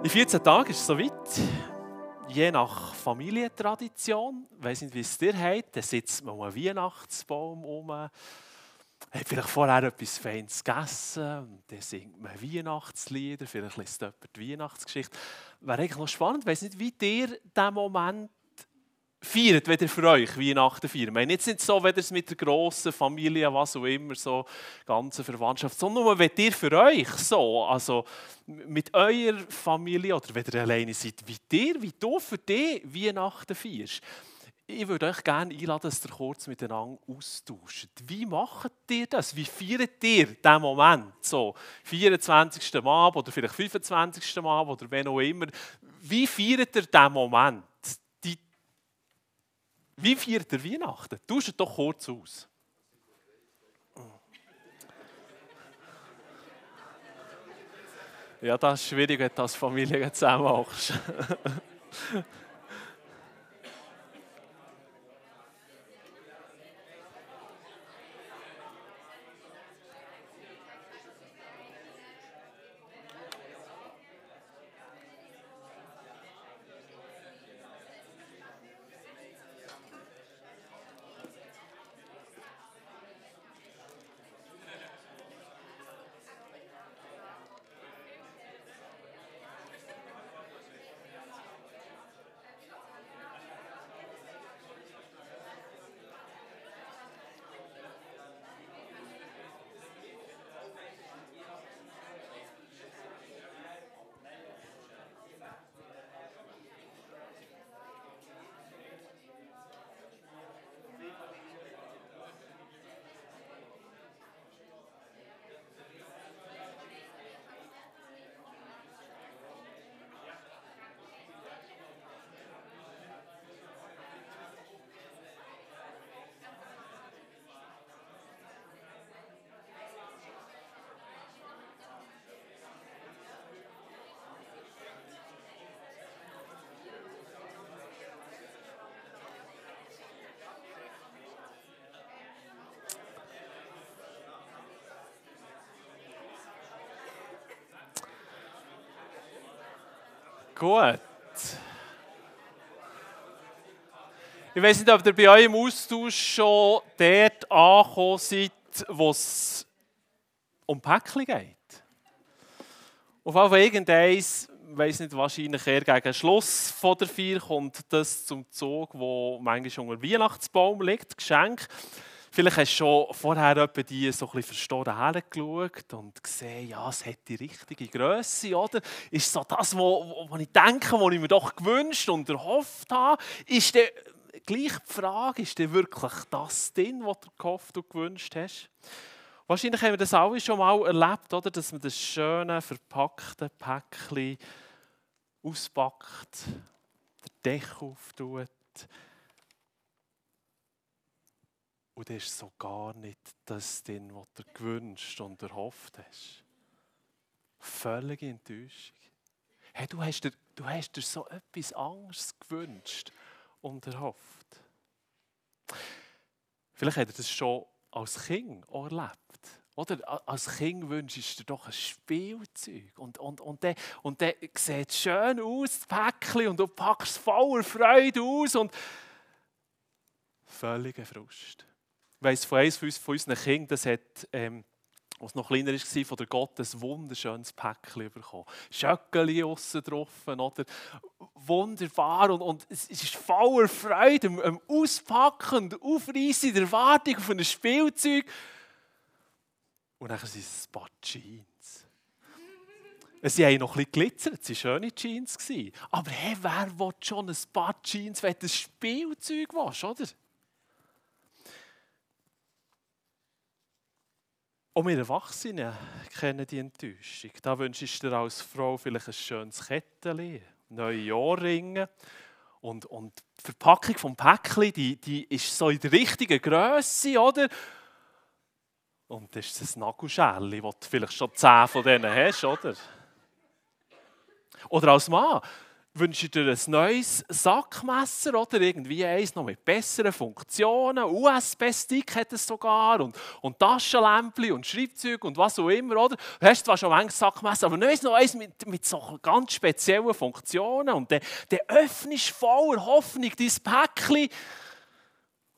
In 14 Tagen ist es soweit. Je nach Familientradition, ich weiß nicht, wie es dir hat, dann sitzt man um einen Weihnachtsbaum herum, hat vielleicht vorher etwas Feines gegessen, und dann singt man Weihnachtslieder, vielleicht liest jemand die Weihnachtsgeschichte. Wäre eigentlich noch spannend, ich weiß nicht, wie dir dieser Moment feiert, wenn ihr für euch Weihnachten feiert. Ich meine, jetzt nicht so, wenn ihr es mit der grossen Familie, was auch immer, so ganze Verwandtschaft, sondern nur, wenn ihr für euch so, also mit eurer Familie oder wenn ihr alleine seid, wie ihr, wie du für dich Weihnachten feierst. Ich würde euch gerne einladen, dass ihr kurz miteinander austauscht. Wie macht ihr das? Wie feiert ihr diesen Moment? So, 24. Mal oder vielleicht 25. Mal oder wenn auch immer. Wie feiert ihr diesen Moment? Wie feiert ihr Weihnachten? Tauscht doch kurz aus. Ja, das ist schwierig, wenn du als Familie zusammen machst. Gut. Ich weiß nicht, ob ihr bei eurem Austausch schon dort angekommen seid, wo es um Päckchen geht. Auf Fall irgendeins, ich weiß nicht, wahrscheinlich eher gegen Schluss von der Feier kommt das zum Zug, wo manchmal unter Weihnachtsbaum liegt, Geschenk. Vielleicht hast du schon vorher die so ein bisschen verstoren hergeschaut und gesehen, ja, es hat die richtige Größe, oder? Ist so das, was ich denke, was ich mir doch gewünscht und erhofft habe? Ist der gleich die Frage, ist denn wirklich das drin, was du gehofft und gewünscht hast? Wahrscheinlich haben wir das alle schon mal erlebt, oder? dass man das schöne, verpackte Päckchen auspackt, den Deckel auftut, Und das ist so gar nicht das drin, was du gewünscht und erhofft hast. Völlige Enttäuschung. Hey, du, hast dir, du hast dir so etwas anderes gewünscht und erhofft. Vielleicht hat er das schon als Kind auch erlebt. Oder als Kind wünschst du dir doch ein Spielzeug. Und, und, und, dann, und dann sieht es schön aus, das Päckchen, und du packst es voller Freude aus. Und völliger Frust. Ich weiss von eines von unseren Kindern, das hat, ähm, als noch kleiner war, von der Gott ein wunderschönes Päckchen bekommen. Schöckeli aussen drauf, oder? Wunderbar. Und, und es ist voller Freude am Auspacken und Aufreißen der Erwartung auf ein Spielzeug. Und dann sind es ein paar Jeans. Sie haben noch ein bisschen glitzert, es waren schöne Jeans. Aber hey, wer will schon ein paar Jeans, wenn du ein Spielzeug willst, oder? Auch wir Erwachsenen kennen die Enttäuschung. Da wünschst du dir als Frau vielleicht ein schönes Kettchen, neue Ohrringe. Und, und die Verpackung des Päckchen, die, die ist so in der richtigen Größe, oder? Und das ist ein Nagelschäli, wo du vielleicht schon zehn von denen hast, oder? Oder als Mann, wünsche dir ein neues Sackmesser oder irgendwie eins noch mit besseren Funktionen. USB-Stick hat es sogar und, und Taschenlämpchen und Schreibzeug und was auch immer. Oder? Du hast zwar schon ein Sackmesser, aber nicht noch eins mit, mit so ganz speziellen Funktionen. Und dann, dann öffnest du voller Hoffnung dein Päckchen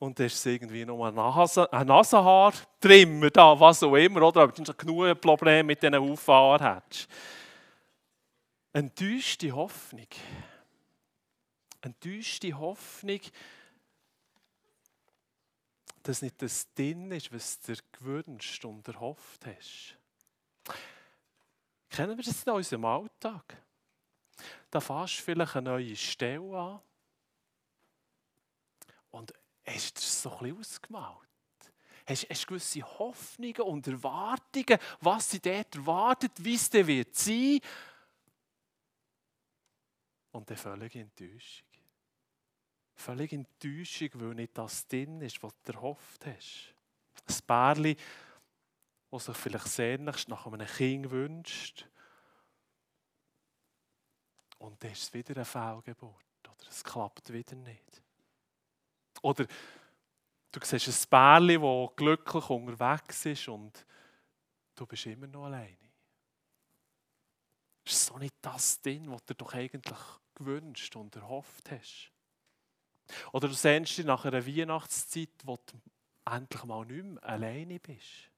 und dann ist irgendwie nur ein, Nase, ein Nasenhaar trimmer da, was auch immer, oder? Aber du hast genug Probleme mit diesen Auffahren hättest. Enttäuschte Hoffnung. Enttäuschte Hoffnung, dass nicht das drin ist, was du dir gewünscht und erhofft hast. Kennen wir das in unserem Alltag? Da fährst du vielleicht eine neue Stelle an und hast es so ein bisschen ausgemalt. Hast, du gewisse Hoffnungen und Erwartungen, was sie dort erwartet, wie es dann wird sein. Und dann völlige Enttäuschung. Völlige Enttäuschung, weil nicht das drin ist, was du erhofft hast. Ein Pärchen, das sich vielleicht sehnlichst nach einem Kind wünscht. Und dann ist es wieder eine Fehlgeburt. Oder es klappt wieder nicht. Oder du siehst ein Pärchen, das glücklich unterwegs ist und du bist immer noch alleine. Ist so nicht das drin, was du doch eigentlich gewünscht und erhofft hast? Oder du sehnst dich nach einer Weihnachtszeit, wo du endlich mal nicht mehr alleine bist.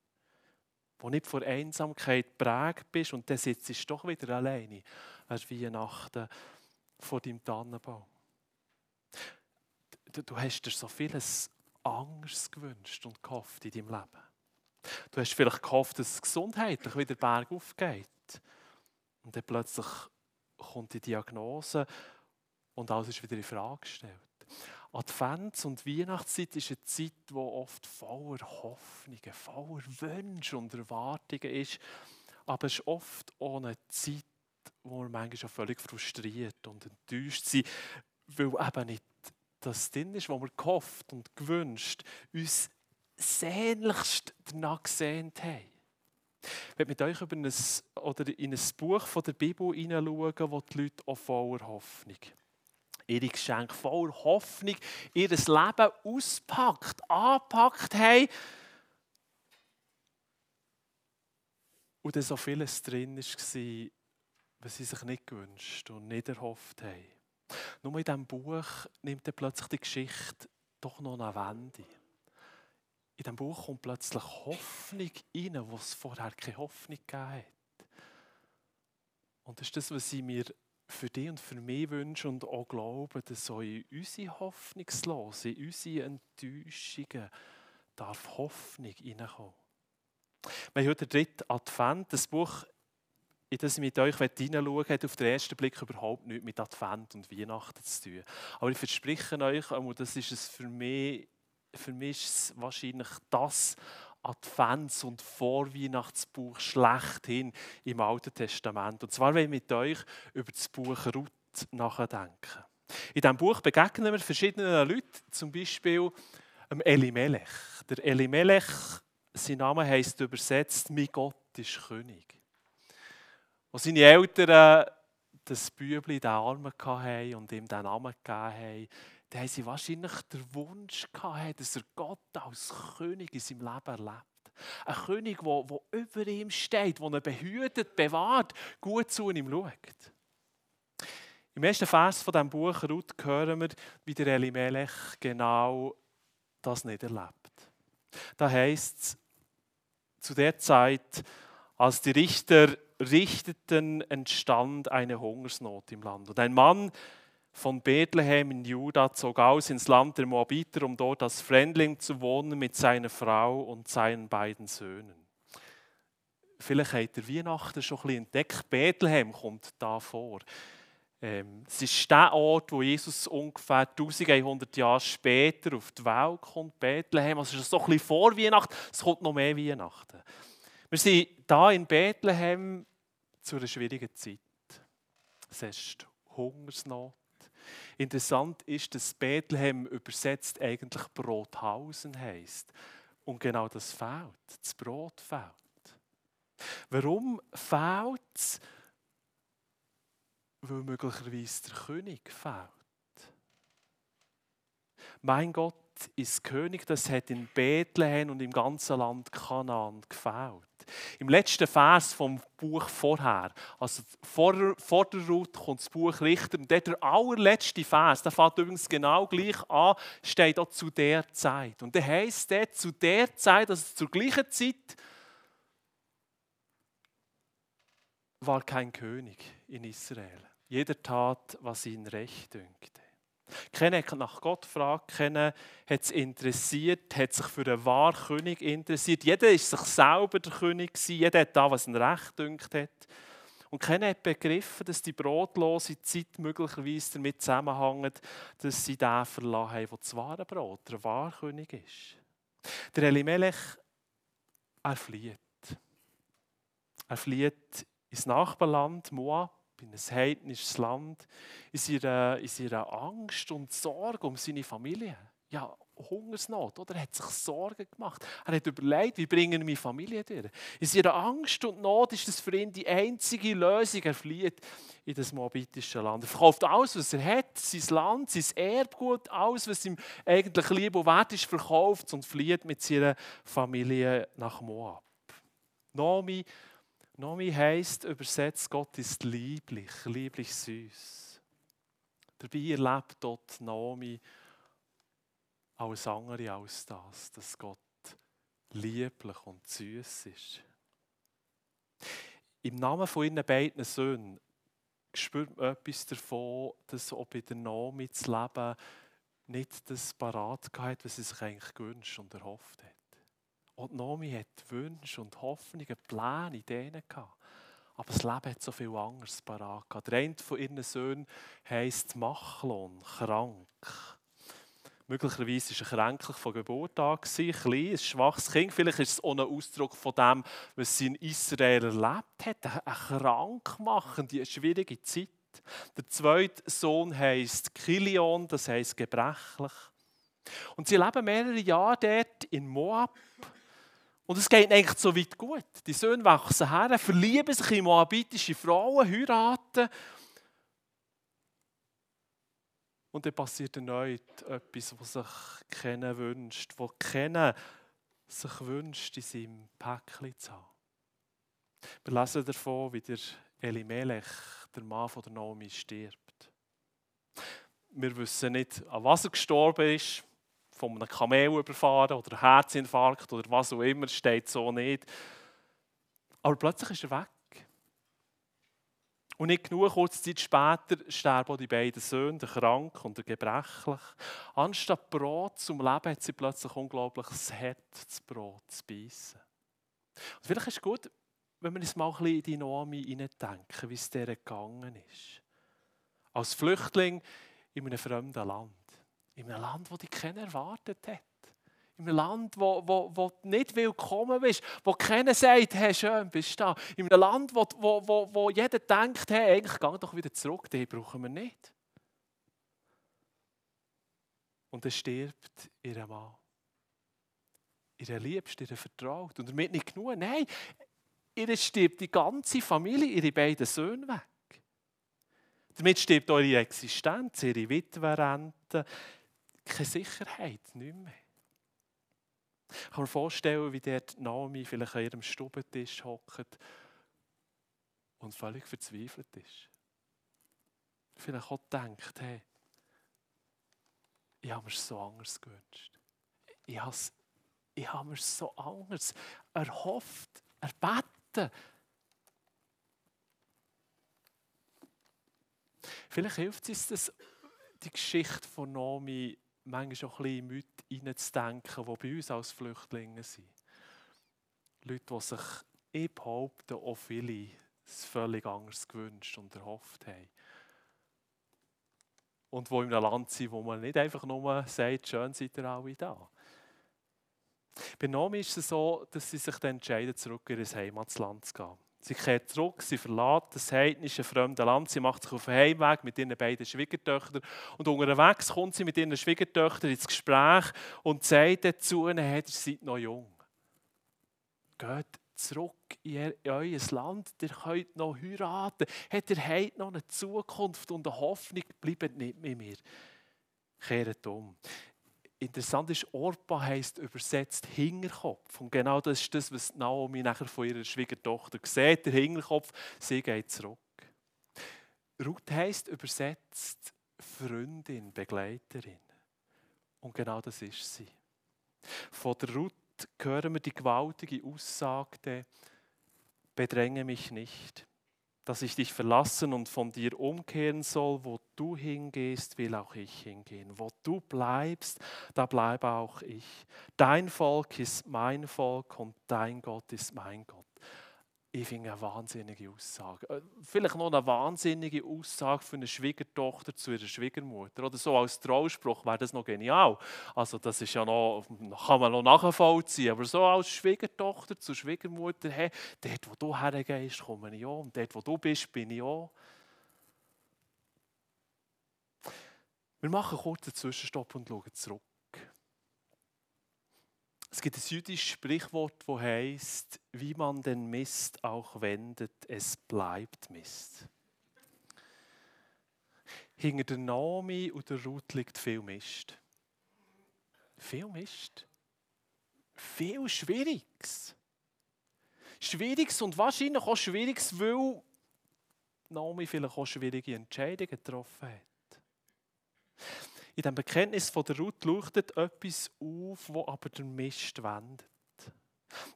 Wo nicht vor Einsamkeit prägt bist und dann sitzt du doch wieder alleine an Weihnachten vor deinem Tannenbaum du, du hast dir so vieles anderes gewünscht und gehofft in deinem Leben. Du hast vielleicht gehofft, dass es gesundheitlich wieder bergauf geht. Und dann plötzlich kommt die Diagnose und alles ist wieder in Frage gestellt. Advents- und Weihnachtszeit ist eine Zeit, die oft voller Hoffnungen, voller Wünsche und Erwartungen ist. Aber es ist oft auch eine Zeit, wo wir manchmal auch völlig frustriert und enttäuscht sind, weil eben nicht das drin ist, was wir gehofft und gewünscht, uns sehnlichst danach gesehnt haben. Ich werde mit euch über ein, oder in ein Buch von der Bibel hineinschauen, wo die Leute auch voller Hoffnung, ihre Geschenke voller Hoffnung, ihr Leben auspackt, anpackt haben. Und dann so vieles drin war, was sie sich nicht gewünscht und nicht erhofft haben. Nur in diesem Buch nimmt dann plötzlich die Geschichte doch noch eine Wende. In diesem Buch kommt plötzlich Hoffnung rein, wo es vorher keine Hoffnung gegeben hat. Und das ist das, was ich mir für dich und für mich wünsche und auch glaube, dass so in unsere Hoffnungslose, in unsere Enttäuschungen darf Hoffnung reinkommen. Wir haben heute den dritten Advent. Das Buch in das ich mit euch hineinschauen möchte, hat auf den ersten Blick überhaupt nichts mit Advent und Weihnachten zu tun. Aber ich verspreche euch, das ist es für mich, für mich ist es wahrscheinlich das Advents- und Vorweihnachtsbuch schlechthin im Alten Testament. Und zwar will ich mit euch über das Buch Ruth nachdenken. In diesem Buch begegnen wir verschiedenen Leuten, zum Beispiel Elimelech. Der Elimelech, sein Name heißt übersetzt, mein Gott ist König. Als seine Eltern das Bübli in den Armen hatten und ihm den Namen gegeben haben, dann haben sie wahrscheinlich den Wunsch gehabt, dass er Gott als König in seinem Leben erlebt. Ein König, der, der über ihm steht, der ihn behütet, bewahrt, gut zu ihm schaut. Im ersten Vers von diesem Buch Ruth hören wir, wie der Elimelech genau das nicht erlebt. Da heißt es, zu der Zeit, als die Richter richteten, entstand eine Hungersnot im Land. Und ein Mann von Bethlehem in Juda zog aus ins Land der Moabiter, um dort als Fremdling zu wohnen mit seiner Frau und seinen beiden Söhnen. Vielleicht habt ihr Weihnachten schon ein bisschen entdeckt. Bethlehem kommt da vor. Ähm, es ist der Ort, wo Jesus ungefähr 1100 Jahre später auf die Welt kommt. Bethlehem, also es ist so ein bisschen vor Weihnachten, es kommt noch mehr Weihnachten. Wir sind da in Bethlehem zu einer schwierigen Zeit. Es ist Hungersnot. Interessant ist, dass Bethlehem übersetzt eigentlich Brothausen heißt. Und genau das fehlt. Das Brot fehlt. Warum fehlt es? weil möglicherweise der König fehlt. Mein Gott ist König, das hat in Bethlehem und im ganzen Land Kanaan gefällt. Im letzten Vers vom Buch vorher, also vor, vor der Ruth kommt das Buch Richter und der allerletzte Vers, der fängt übrigens genau gleich an, steht auch zu der Zeit. Und der heißt der zu der Zeit, also zur gleichen Zeit, war kein König in Israel. Jeder tat, was ihn recht dünkte. Keiner hat nach Gott gefragt, keiner hat es interessiert, hat sich für einen wahren König interessiert. Jeder ist sich selber der König jeder hat da, was ihn recht dünkt hat. Und keiner hat begriffen, dass die brotlose Zeit möglicherweise damit zusammenhängt, dass sie den verlassen haben, der das wahre Brot, der wahre König ist. Der Elimelech, er flieht. Er flieht ins Nachbarland Moab in ein heidnisches Land, in seiner, in seiner Angst und Sorge um seine Familie. Ja, Hungersnot, oder? Er hat sich Sorgen gemacht. Er hat überlegt, wie bringen meine Familie durch. In seiner Angst und Not ist das für ihn die einzige Lösung. Er flieht in das moabitische Land. Er verkauft alles, was er hat, sein Land, sein Erbgut, alles, was ihm eigentlich lieb und wert ist, verkauft und flieht mit seiner Familie nach Moab. Nomi Nomi heisst übersetzt, Gott ist lieblich, lieblich süß. Dabei erlebt dort Nomi alles andere als das, dass Gott lieblich und süß ist. Im Namen von ihren beiden Söhnen spürt man etwas davon, dass auch bei der Nomi das Leben nicht das parat hat, was sie sich eigentlich gewünscht und erhofft hat. Und Nomi hat Wünsche und Hoffnungen, Pläne, Ideen gehabt. Aber das Leben hat so viel anderes parat gehabt. Der eine von ihren Söhnen heisst Machlon, krank. Möglicherweise war er kränklich von Geburt an, ein klein, ein schwaches Kind. Vielleicht ist es auch ein Ausdruck von dem, was sie in Israel erlebt hat. Eine krankmachende, schwierige Zeit. Der zweite Sohn heisst Kilion, das heisst gebrechlich. Und sie leben mehrere Jahre dort in Moab. Und es geht eigentlich so weit gut. Die Söhne wachsen her, verlieben sich in moabitische Frauen, heiraten. Und dann passiert erneut etwas, was sich keiner wünscht, was keiner sich wünscht, in seinem Päckchen zu haben. Wir lesen davon, wie der Elimelech, der Mann von der Naomi, stirbt. Wir wissen nicht, an was er gestorben ist von einem Kamel überfahren oder Herzinfarkt oder was auch immer, steht so nicht. Aber plötzlich ist er weg. Und nicht genug, kurze Zeit später sterben auch die beiden Söhne, der krank und der gebrechlich. Anstatt Brot zum Leben hat sie plötzlich unglaublich hartes Brot zu beißen. Und vielleicht ist es gut, wenn wir uns mal ein bisschen in die Noami hineindenken, wie es der gegangen ist. Als Flüchtling in einem fremden Land. In einem Land, wo dich keiner erwartet hat. In einem Land, wo, wo, wo du nicht willkommen bist, wo keiner sagt, hey, schön, bist du da. In einem Land, wo, wo, wo, wo jeder denkt, hey, eigentlich geh doch wieder zurück, den brauchen wir nicht. Und dann stirbt ihr Mann. Ihre Liebste, ihre Vertraut. Und damit nicht genug. Nein, ihr stirbt die ganze Familie, ihre beiden Söhne weg. Damit stirbt eure Existenz, ihre Witwerrente, keine Sicherheit, nicht mehr. Ich kann mir vorstellen, wie dort Naomi vielleicht an ihrem Stubentisch hockt und völlig verzweifelt ist. Vielleicht auch denkt, hey, ich habe mir so anders gewünscht. Ich habe, ich habe mir so anders erhofft, erbeten. Vielleicht hilft es uns, die Geschichte von Naomi manchmal auch ein bisschen mit reinzudenken, die bei uns als Flüchtlinge sind. Leute, die sich, ich behaupte, auch viele es völlig anders gewünscht und erhofft haben. Und die in einem Land sind, wo man nicht einfach nur sagt, schön seid ihr alle da. Bei Nomi ist es so, dass sie sich dann entscheiden, zurück in ihr Heimatland zu gehen. Sie kehrt zurück, sie verlässt das heidnische fremde Land, sie macht sich auf den Heimweg mit ihren beiden Schwiegertöchtern und unterwegs kommt sie mit ihren Schwiegertöchtern ins Gespräch und sagt dazu ihnen, hey, ihr seid noch jung. Geht zurück in euer Land, ihr könnt noch heiraten, hat ihr habt noch eine Zukunft und eine Hoffnung, bleibt nicht mit mir. Kehrt um. Interessant ist, Orpa heisst übersetzt Hinterkopf. Und genau das ist das, was Naomi nachher von ihrer Schwiegertochter sieht. Der Hinterkopf, sie geht zurück. Ruth heisst übersetzt Freundin, Begleiterin. Und genau das ist sie. Von der Ruth hören wir die gewaltige Aussage, bedränge mich nicht, dass ich dich verlassen und von dir umkehren soll. Wo du hingehst, will auch ich hingehen. Wo du bleibst, da bleibe auch ich. Dein Volk ist mein Volk und dein Gott ist mein Gott. Ich finde eine wahnsinnige Aussage. Äh, vielleicht noch eine wahnsinnige Aussage für eine Schwiegertochter zu ihrer Schwiegermutter. Oder so als Trauspruch wäre das noch genial. Also das ist ja noch, kann man noch nachvollziehen. Aber so als Schwiegertochter zur Schwiegermutter, hey, dort wo du hergehst, komme ich auch. Und dort wo du bist, bin ich auch. Wir machen einen Zwischenstopp und schauen zurück. Es gibt ein jüdisches Sprichwort, das heißt, wie man den Mist auch wendet, es bleibt Mist. Hinter der Naomi und der Ruth liegt viel Mist. Viel Mist. Viel Schwieriges. Schwieriges und wahrscheinlich auch Schwieriges, weil Naomi vielleicht auch schwierige Entscheidungen getroffen hat in dem Bekenntnis von der Ruth leuchtet etwas auf, wo aber der Mist wendet.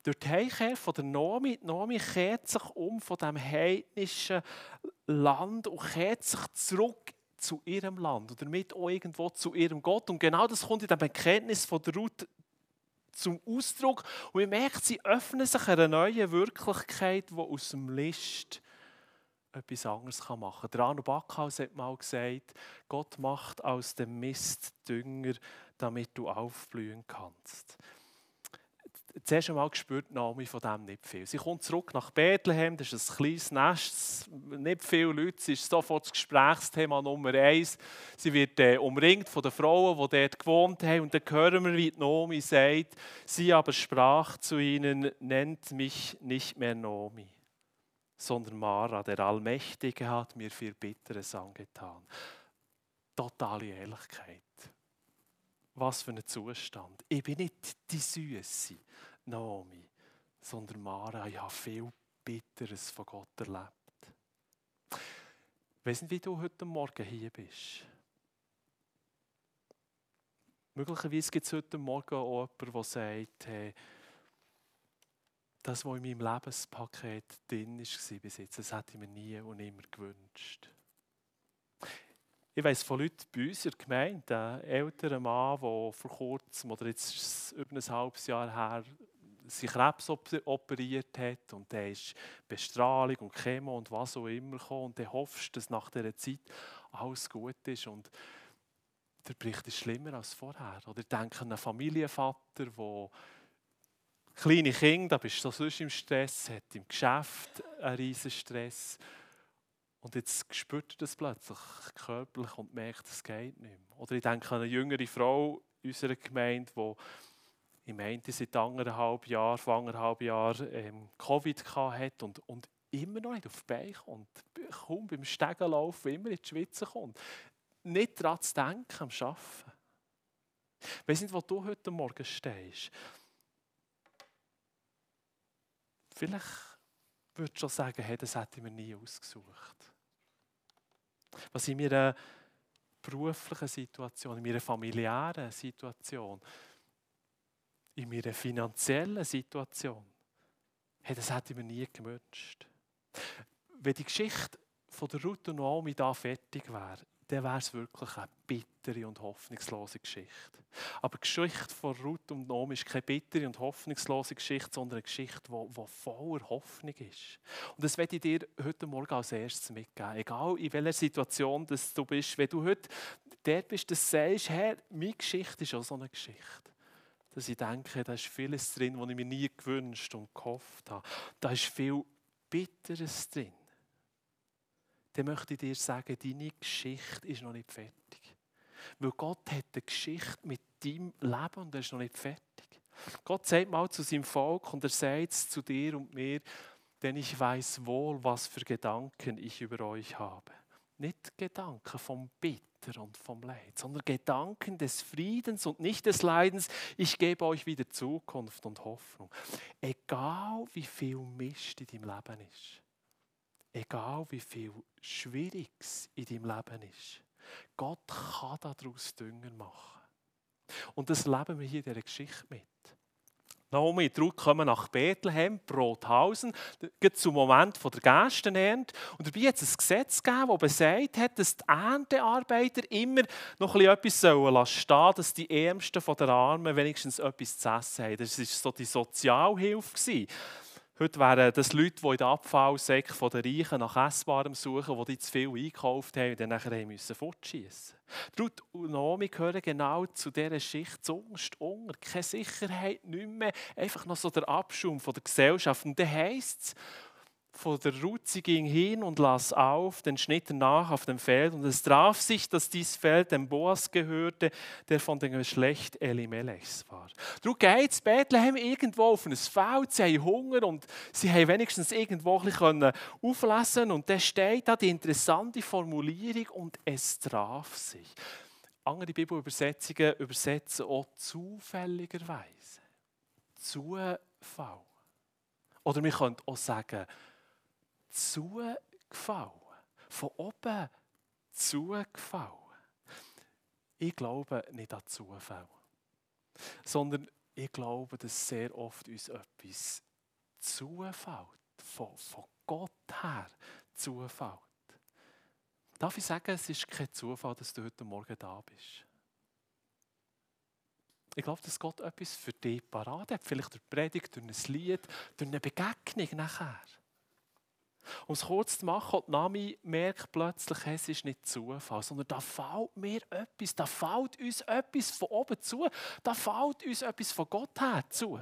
Durch die Heimkehr von der Nomi, die Nomi kehrt sich um von dem heidnischen Land und kehrt sich zurück zu ihrem Land und damit auch irgendwo zu ihrem Gott. Und genau das kommt in dem Bekenntnis von der Ruth zum Ausdruck. Und man merkt, sie öffnen sich einer neuen Wirklichkeit, die aus dem List etwas anderes machen kann. Der Arno Backhaus hat mal gesagt, Gott macht aus dem Mist Dünger, damit du aufblühen kannst. Zuerst einmal gespürt Naomi von dem nicht viel. Sie kommt zurück nach Bethlehem, das ist ein kleines Nest, nicht viele Leute, sie ist sofort das Gesprächsthema Nummer eins. Sie wird äh, umringt von den Frauen, die dort gewohnt haben und dann hören wir, wie Naomi sagt, sie aber sprach zu ihnen, nennt mich nicht mehr Naomi sondern Mara, der Allmächtige, hat mir viel Bitteres angetan. Totale Ehrlichkeit. Was für ein Zustand. Ich bin nicht die Süße, Naomi, sondern Mara. Ich habe viel Bitteres von Gott erlebt. Nicht, wie du heute Morgen hier bist. Möglicherweise gibt es heute Morgen auch jemanden, der sagt, hey, das, was in meinem Lebenspaket drin war bis jetzt, das hätte ich mir nie und immer gewünscht. Ich weiss von Leuten bei uns in der Gemeinde, ein älterer Mann, der vor kurzem, oder jetzt über ein halbes Jahr her, sich Krebs operiert hat und der ist Bestrahlung und Chemo und was auch immer gekommen und dann hoffst, dass nach dieser Zeit alles gut ist und der Bericht ist schlimmer als vorher. Oder ich denke an einen Familienvater, der kleine Kinder, da bist du sonst im Stress, hat im Geschäft einen riesen Stress. Und jetzt spürt er das plötzlich körperlich und merkt, es geht nicht mehr. Oder ich denke an eine jüngere Frau in unserer Gemeinde, die im meinte seit anderthalb Jahren, vor anderthalb Jahren ähm, Covid hatte und, und immer noch nicht auf die Beine kommt. Kaum beim Stegen laufen, immer in die Schweiz kommt. Nicht daran zu denken, am Arbeiten. Ich weiß nicht, wo du heute Morgen stehst. Vielleicht würdest du schon sagen, hey, das hätte ich mir nie ausgesucht. Was in meiner beruflichen Situation, in meiner familiären Situation, in meiner finanziellen Situation, hey, das hätte ich mir nie gewünscht. Wenn die Geschichte von der Ruth und Naomi da fertig wäre, dann wäre es wirklich eine bittere und hoffnungslose Geschichte. Aber die Geschichte von Ruth und Naomi ist keine bittere und hoffnungslose Geschichte, sondern eine Geschichte, die, voller Hoffnung ist. Und das werde ich dir heute Morgen als erstes mitgeben. Egal in welcher Situation dass du bist, wenn du heute dort bist, dass du sagst, hey, meine Geschichte ist auch so eine Geschichte. Dass ich denke, da ist vieles drin, was ich mir nie gewünscht und gehofft habe. Da ist viel Bitteres drin dann möchte ich dir sagen, deine Geschichte ist noch nicht fertig. Weil Gott hat eine Geschichte mit deinem Leben und er ist noch nicht fertig. Gott sagt mal zu seinem Volk und er sagt es zu dir und mir, denn ich weiß wohl, was für Gedanken ich über euch habe. Nicht Gedanken vom Bitter und vom Leid, sondern Gedanken des Friedens und nicht des Leidens. Ich gebe euch wieder Zukunft und Hoffnung. Egal wie viel Mist in deinem Leben ist, egal wie viel Schwieriges in deinem Leben ist, Gott kann daraus Dünger machen. Und das leben wir hier in dieser Geschichte mit. Naomi und kommen nach Bethlehem, Brothausen, zum Moment der Gerstenernte. Und dabei hat es ein Gesetz gegeben, das besagt hat, dass die Erntearbeiter immer noch etwas stehen sollen dass die Ärmsten der Armen wenigstens etwas zu essen haben. Das war so die Sozialhilfe. Heute wären das Leute, die in den Abfallsäcken der Reichen nach Essbarem suchen, die zu viel eingekauft haben und dann nachher müssen fortschießen Ruth und Naomi gehören genau zu dieser Schicht zuunterst unter. Keine Sicherheit, nicht mehr. Einfach noch so der Abschum von der Gesellschaft. Und dann heisst es, von der sie ging hin und las auf, den Schnitt nach auf dem Feld. Und es traf sich, dass dies Feld dem Boas gehörte, der von dem Geschlecht Elimelechs war. Darum geht es Bethlehem irgendwo auf ein Feld, sie haben Hunger und sie haben wenigstens irgendwo bisschen auflesen Und da steht da die interessante Formulierung und es traf sich. Andere Bibelübersetzungen übersetzen auch zufälligerweise. Zufall. Oder wir können auch sagen, zugefallen. Von oben zugefallen. Ich glaube nicht an Zufall, sondern ich glaube, dass sehr oft uns etwas zufällt, von, von Gott her zufällt. Darf ich sagen, es ist kein Zufall, dass du heute Morgen da bist? Ich glaube, dass Gott etwas für dich parat hat. Vielleicht durch Predigt, durch ein Lied, durch eine Begegnung nachher. Um es kurz zu machen, die Nami merkt plötzlich, es ist nicht Zufall, sondern da fällt mir etwas, da fällt uns etwas von oben zu, da fällt uns etwas von Gott her zu.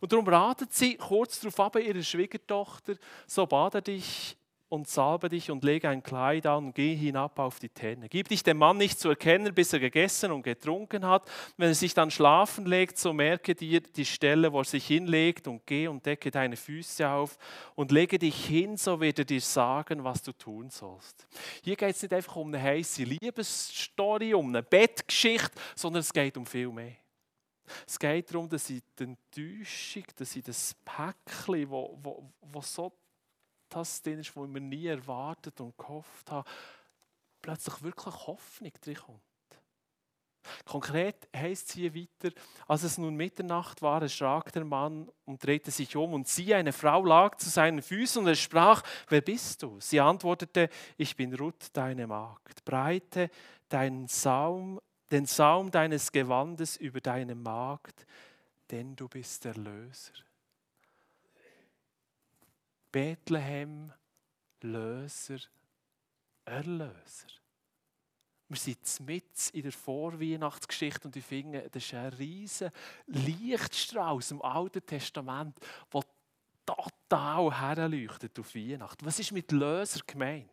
Und darum ratet sie kurz darauf ab, ihre Schwiegertochter, so bade dich und salbe dich und lege ein Kleid an und geh hinab auf die Tenne. Gib dich dem Mann nicht zu erkennen, bis er gegessen und getrunken hat. Wenn er sich dann schlafen legt, so merke dir die Stelle, wo er sich hinlegt und geh und decke deine Füße auf und lege dich hin, so wird er dir sagen, was du tun sollst. Hier geht es nicht einfach um eine heiße Liebesstory, um eine Bettgeschichte, sondern es geht um viel mehr. Es geht darum, dass ich die Enttäuschung, dass ich das Päckchen, wo, wo, wo so das drin ist, was wir nie erwartet und gehofft haben, plötzlich wirklich Hoffnung drin kommt. Konkret heißt es hier weiter, als es nun Mitternacht war, erschrak der Mann und drehte sich um und siehe, eine Frau lag zu seinen Füßen und er sprach, wer bist du? Sie antwortete, ich bin Ruth, deine Magd. Breite deinen Saum, den Saum deines Gewandes über deine Magd, denn du bist der Löser. Bethlehem, Löser, Erlöser. Wir sind mit in der Vorweihnachtsgeschichte und ich finde, das ist ein riesiger Lichtstrahl aus dem Alten Testament, der total herleuchtet auf Weihnachten. Was ist mit Löser gemeint?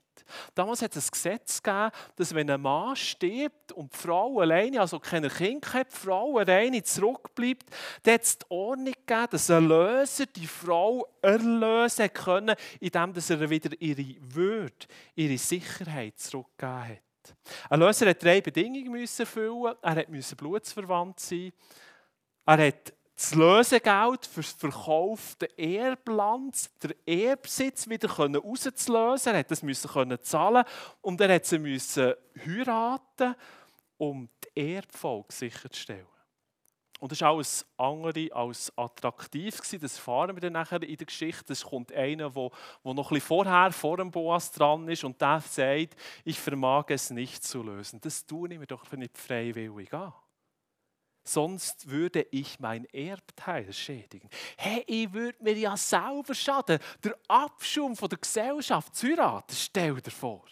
Damals hat es ein Gesetz gegeben, dass wenn ein Mann stirbt und die Frau alleine, also keine Kinder hat, die Frau alleine zurückbleibt, dann hat es die Ordnung gegeben, dass ein Löser die Frau erlösen können, indem er wieder ihre Würde, ihre Sicherheit zurückgegeben hat. Ein Löser hat drei Bedingungen erfüllen. Er musste blutsverwandt sein. Er hat das Lösegeld für das verkaufte Erbland, der Erbsitz wieder rauszulösen. Er musste das können zahlen und er musste heiraten, um die Erbfolge sicherzustellen. Und das war alles andere als attraktiv. Das erfahren wir dann nachher in der Geschichte. Es kommt einer, der, der noch ein bisschen vorher vor dem Boas dran ist und der sagt, ich vermag es nicht zu lösen. Das tue ich mir doch nicht freiwillig an sonst würde ich mein Erbteil schädigen. Hey, ich würde mir ja selber schaden. Der Abschum von der Gesellschaft zu heiraten, stell dir vor.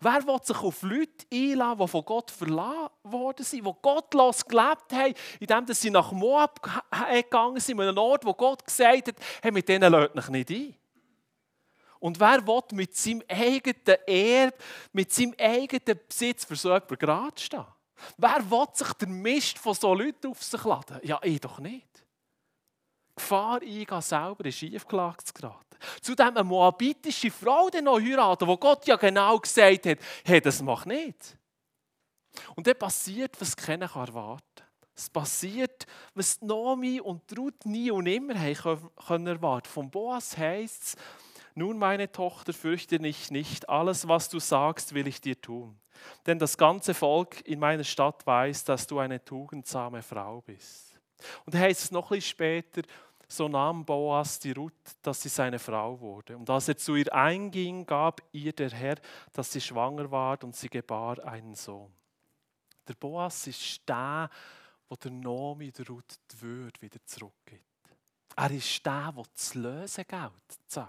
Wer will sich auf Leute einladen, die von Gott verlassen worden sind, die gottlos gelebt haben, indem sie nach Moab gegangen sind, an einen Ort, wo Gott gesagt hat, hey, mit denen lädt mich nicht ein. Und wer will mit seinem eigenen Erb, mit seinem eigenen Besitz für so jemanden gerade stehen? Wer will sich der Mist von so Leuten auf sich laden? Ja, ich doch nicht. Gefahr eingehen, selber in Schiefgelage zu geraten. Zudem eine moabitische Frau dann noch heiraten, wo Gott ja genau gesagt hat, hey, das mach nicht. Und dann passiert, was keiner erwarten kann. Es passiert, was Nomi und Ruth nie und immer haben können erwarten. Von Boas heißt es, nun meine Tochter, fürchte dich nicht, alles, was du sagst, will ich dir tun. Denn das ganze Volk in meiner Stadt weiß, dass du eine tugendsame Frau bist. Und heißt es noch ein bisschen später, so nahm Boas die Ruth, dass sie seine Frau wurde. Und als er zu ihr einging, gab ihr der Herr, dass sie schwanger ward und sie gebar einen Sohn. Der Boas ist der, wo der Nomi der Ruth die Würde wieder zurückgibt. Er ist der, der das Lösegeld zahlt.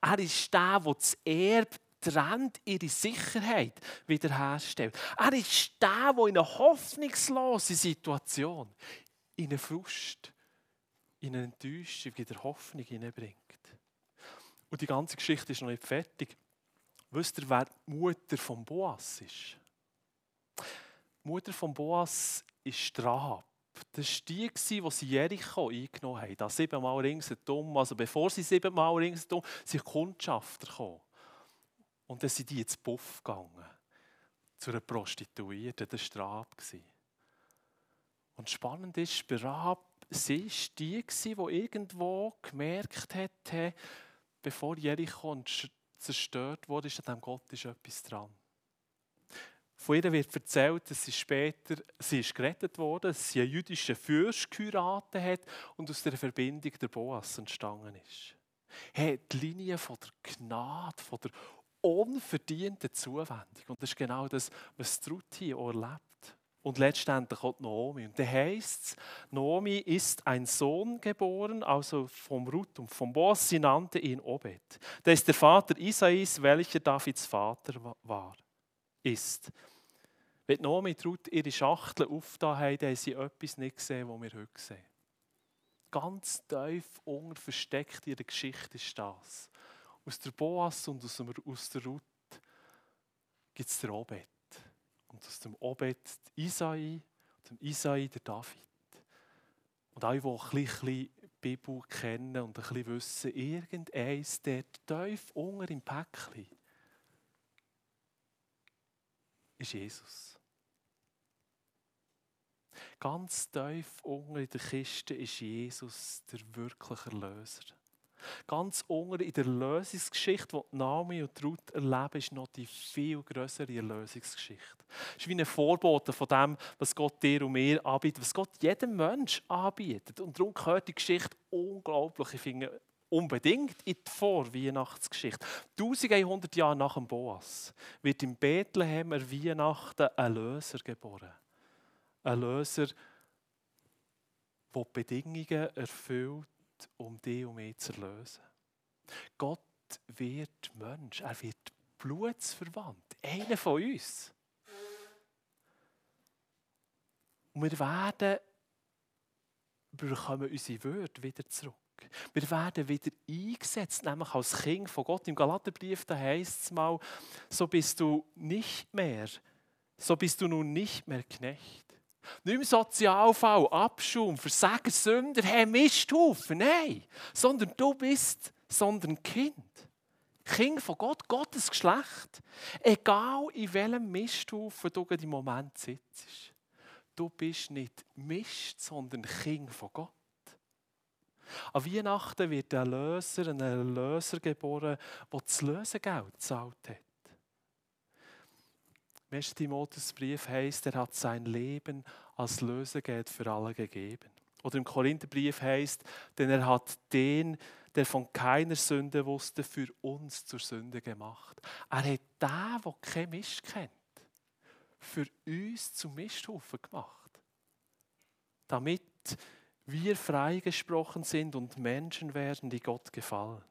Er ist der, der das Erbe trennt, ihre Sicherheit wiederherstellt. Er ist der, der in eine hoffnungslose Situation, in eine Frust, in eine Enttäuschung wieder Hoffnung hineinbringt. Und die ganze Geschichte ist noch nicht fertig. Wisst ihr, wer die Mutter von Boas ist? Die Mutter von Boas ist Rahab. Das war die, die sie Jericho eingenommen haben. Da siebenmal ringsherum. Also bevor sie siebenmal ringsherum sind Kundschafter gekommen. Und dann sind die ins Puff gegangen. Zu einer Prostituierten. War Rahab. Und spannend ist, Rahab sie war die, die irgendwo gemerkt hat, bevor Jericho zerstört wurde, ist an dem Gott ist etwas dran. Von ihr wird erzählt, dass sie später sie ist gerettet wurde, dass sie einen jüdischen Fürst geheiratet hat und aus der Verbindung der Boas entstanden ist. Hey, die Linie von der Gnade, von der unverdienten Zuwendung. Und das ist genau das, was Ruth hier erlebt. Und letztendlich auch Naomi. Und da heißt es, Naomi ist ein Sohn geboren, also vom Ruth und vom Boas. Sie nannte ihn Obed. Der ist der Vater Isais, welcher Davids Vater war, ist. Wenn Naomi und Ruth ihre Schachtel aufgetan haben, haben sie etwas nicht gesehen, was wir heute sehen. Ganz tief unter versteckt ihre Geschichte ist das. Aus der Boas und aus der Ruth gibt es den Obed. Und aus dem Obed Isai, dem Isai der David. Und alle, die ein bisschen die Bibel kennen und ein bisschen wissen, irgendeins dort tief unter im Päckchen ist Jesus. Ganz tief unten in der Kiste ist Jesus der wirkliche Erlöser. Ganz unten in der Erlösungsgeschichte, die Naomi und Ruth erleben, ist noch die viel größere Erlösungsgeschichte. Es ist wie ein Vorbote von dem, was Gott dir und mir anbietet, was Gott jedem Menschen anbietet. Und darum gehört die Geschichte unglaublich, ich finde, unbedingt in die Vorweihnachtsgeschichte. 1100 Jahre nach dem Boas wird in Bethlehem er Weihnachten ein Löser geboren. Ein Löser, der die Bedingungen erfüllt, um dich und mich zu erlösen. Gott wird Mensch, er wird blutsverwandt, einer von uns. Und wir werden, bekommen unsere Würde wieder zurück. Wir werden wieder eingesetzt, nämlich als Kind von Gott. Im Galaterbrief heißt es mal, so bist du nicht mehr, so bist du nun nicht mehr Knecht. Nicht im Sozialfall, Abschum, Versager, Sünder, hey, Misthaufen, nein. Sondern du bist sondern Kind. Kind von Gott, Gottes Geschlecht. Egal in welchem Misthaufen du im Moment sitzt. Du bist nicht Mist, sondern Kind von Gott. An Weihnachten wird ein Löser, ein Erlöser geboren, der das Lösegeld gezahlt hat. Im 1. Timotheusbrief heißt, er hat sein Leben als Lösegeld für alle gegeben. Oder im Korintherbrief heißt, denn er hat den, der von keiner Sünde wusste, für uns zur Sünde gemacht. Er hat den, der kein Mist kennt, für uns zum Misthaufen gemacht. Damit wir freigesprochen sind und Menschen werden, die Gott gefallen.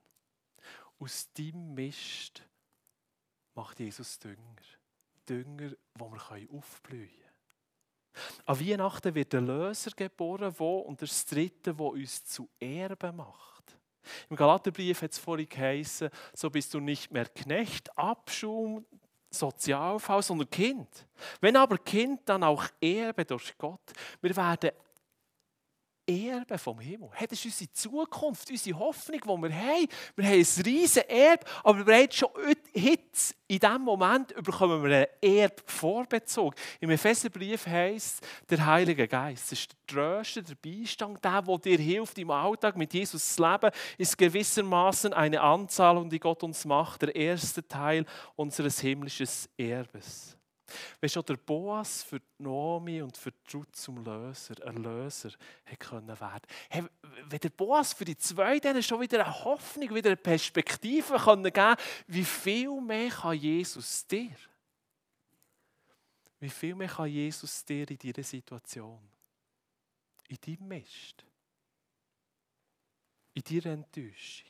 Aus dem Mist macht Jesus Dünger. Dünger, wo wir aufblühen können. An Weihnachten wird der Löser geboren, wo, und das Dritte, wo uns zu Erben macht. Im Galaterbrief hat es vorhin geheißen, so bist du nicht mehr Knecht, Abschum, Sozialfall, sondern Kind. Wenn aber Kind, dann auch Erbe durch Gott. Wir werden Erbe vom Himmel. Hey, das ist unsere Zukunft, unsere Hoffnung, die wir haben. Wir haben ein riesiges Erbe, aber bereits schon jetzt, in diesem Moment, bekommen wir einen Erbvorbezug. Im Epheserbrief heisst der Heilige Geist. Das ist der Tröster, der Beistand, der, der dir hilft, im Alltag mit Jesus zu leben, ist gewissermaßen eine Anzahlung, die Gott uns macht, der erste Teil unseres himmlischen Erbes. Wenn schon der Boas für Nomi und für die Ruth zum Löser, Erlöser können werden. Hey, wenn der Boas für die zwei dann schon wieder eine Hoffnung, wieder eine Perspektive geben wie viel mehr kann Jesus dir? Wie viel mehr kann Jesus dir in dieser Situation? In deinem Mist? In deiner Enttäuschung?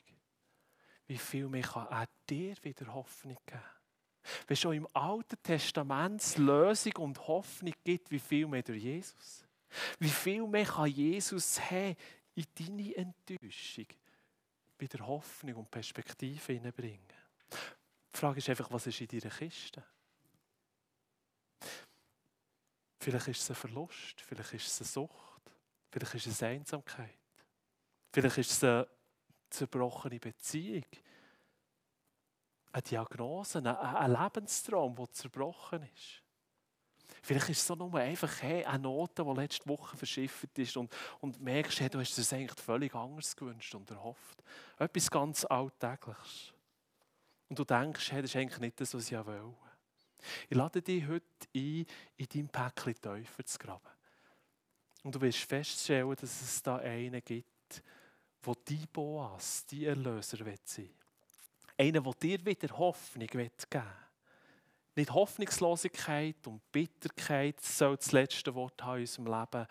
Wie viel mehr kann er dir wieder Hoffnung geben? Wenn schon im Alten Testament Lösung und Hoffnung gibt, wie viel mehr durch Jesus. Wie viel mehr kann Jesus haben in deine Enttäuschung wieder Hoffnung und Perspektive hineinbringen. Die Frage ist einfach, was ist in deiner Kiste? Vielleicht ist es ein Verlust, vielleicht ist es eine Sucht, vielleicht ist es eine Einsamkeit, vielleicht ist es eine zerbrochene Beziehung, eine Diagnose, ein Lebenstraum, der zerbrochen ist. Vielleicht ist es so nur einfach hey, eine Note, die letzte Woche verschifft ist und, und merkst, hey, du hast es eigentlich völlig anders gewünscht und erhofft. Etwas ganz Alltägliches. Und du denkst, hey, das ist eigentlich nicht das, was ich will. Ich lade dich heute ein, in deinem Päckchen Teufel zu graben. Und du wirst feststellen, dass es da einen gibt, der dein Boas, dein Erlöser sein will. Einer, der dir wieder Hoffnung geben will. Nicht Hoffnungslosigkeit und Bitterkeit soll das letzte Wort haben in unserem Leben,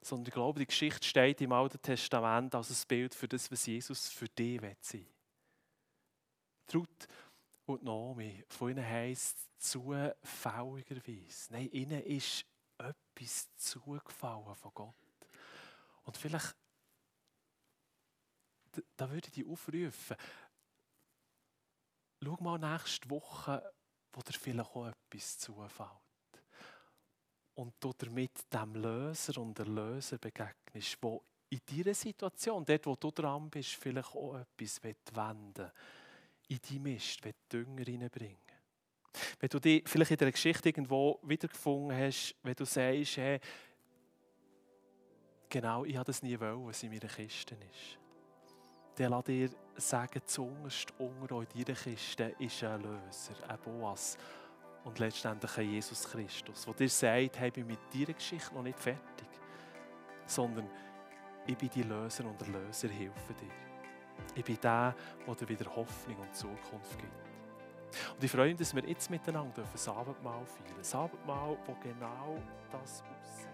sondern ich glaube, die Geschichte steht im Alten Testament als ein Bild für das, was Jesus für dich sein will. Ruth und Naomi, von ihnen heisst zufälligerweise. Nein, ihnen ist etwas zugefallen von Gott. Und vielleicht, da würde ich dich aufrufen, schau mal nächste Woche, wo dir vielleicht auch etwas zufällt. Und du damit dem Löser und der Löser begegnest, wo in deiner Situation, dort wo du dran bist, vielleicht auch etwas wenden will, in dein Mist, Dünger reinbringen Wenn du dich vielleicht in der Geschichte irgendwo wiedergefunden hast, wenn du sagst, hey, genau, ich habe das nie wollen, was in meiner Kiste ist dann lass dir sagen, zuunterst unter in deiner Kiste ist ein Löser, ein Boas und letztendlich ein Jesus Christus, der dir sagt, hey, ich bin mit deiner Geschichte noch nicht fertig, sondern ich bin die Löser und der Löser, helfe dir. Ich bin der, der dir wieder Hoffnung und Zukunft gibt. Und ich freue mich, dass wir jetzt miteinander das Abendmahl feiern. Ein Abendmahl, das genau das aussieht.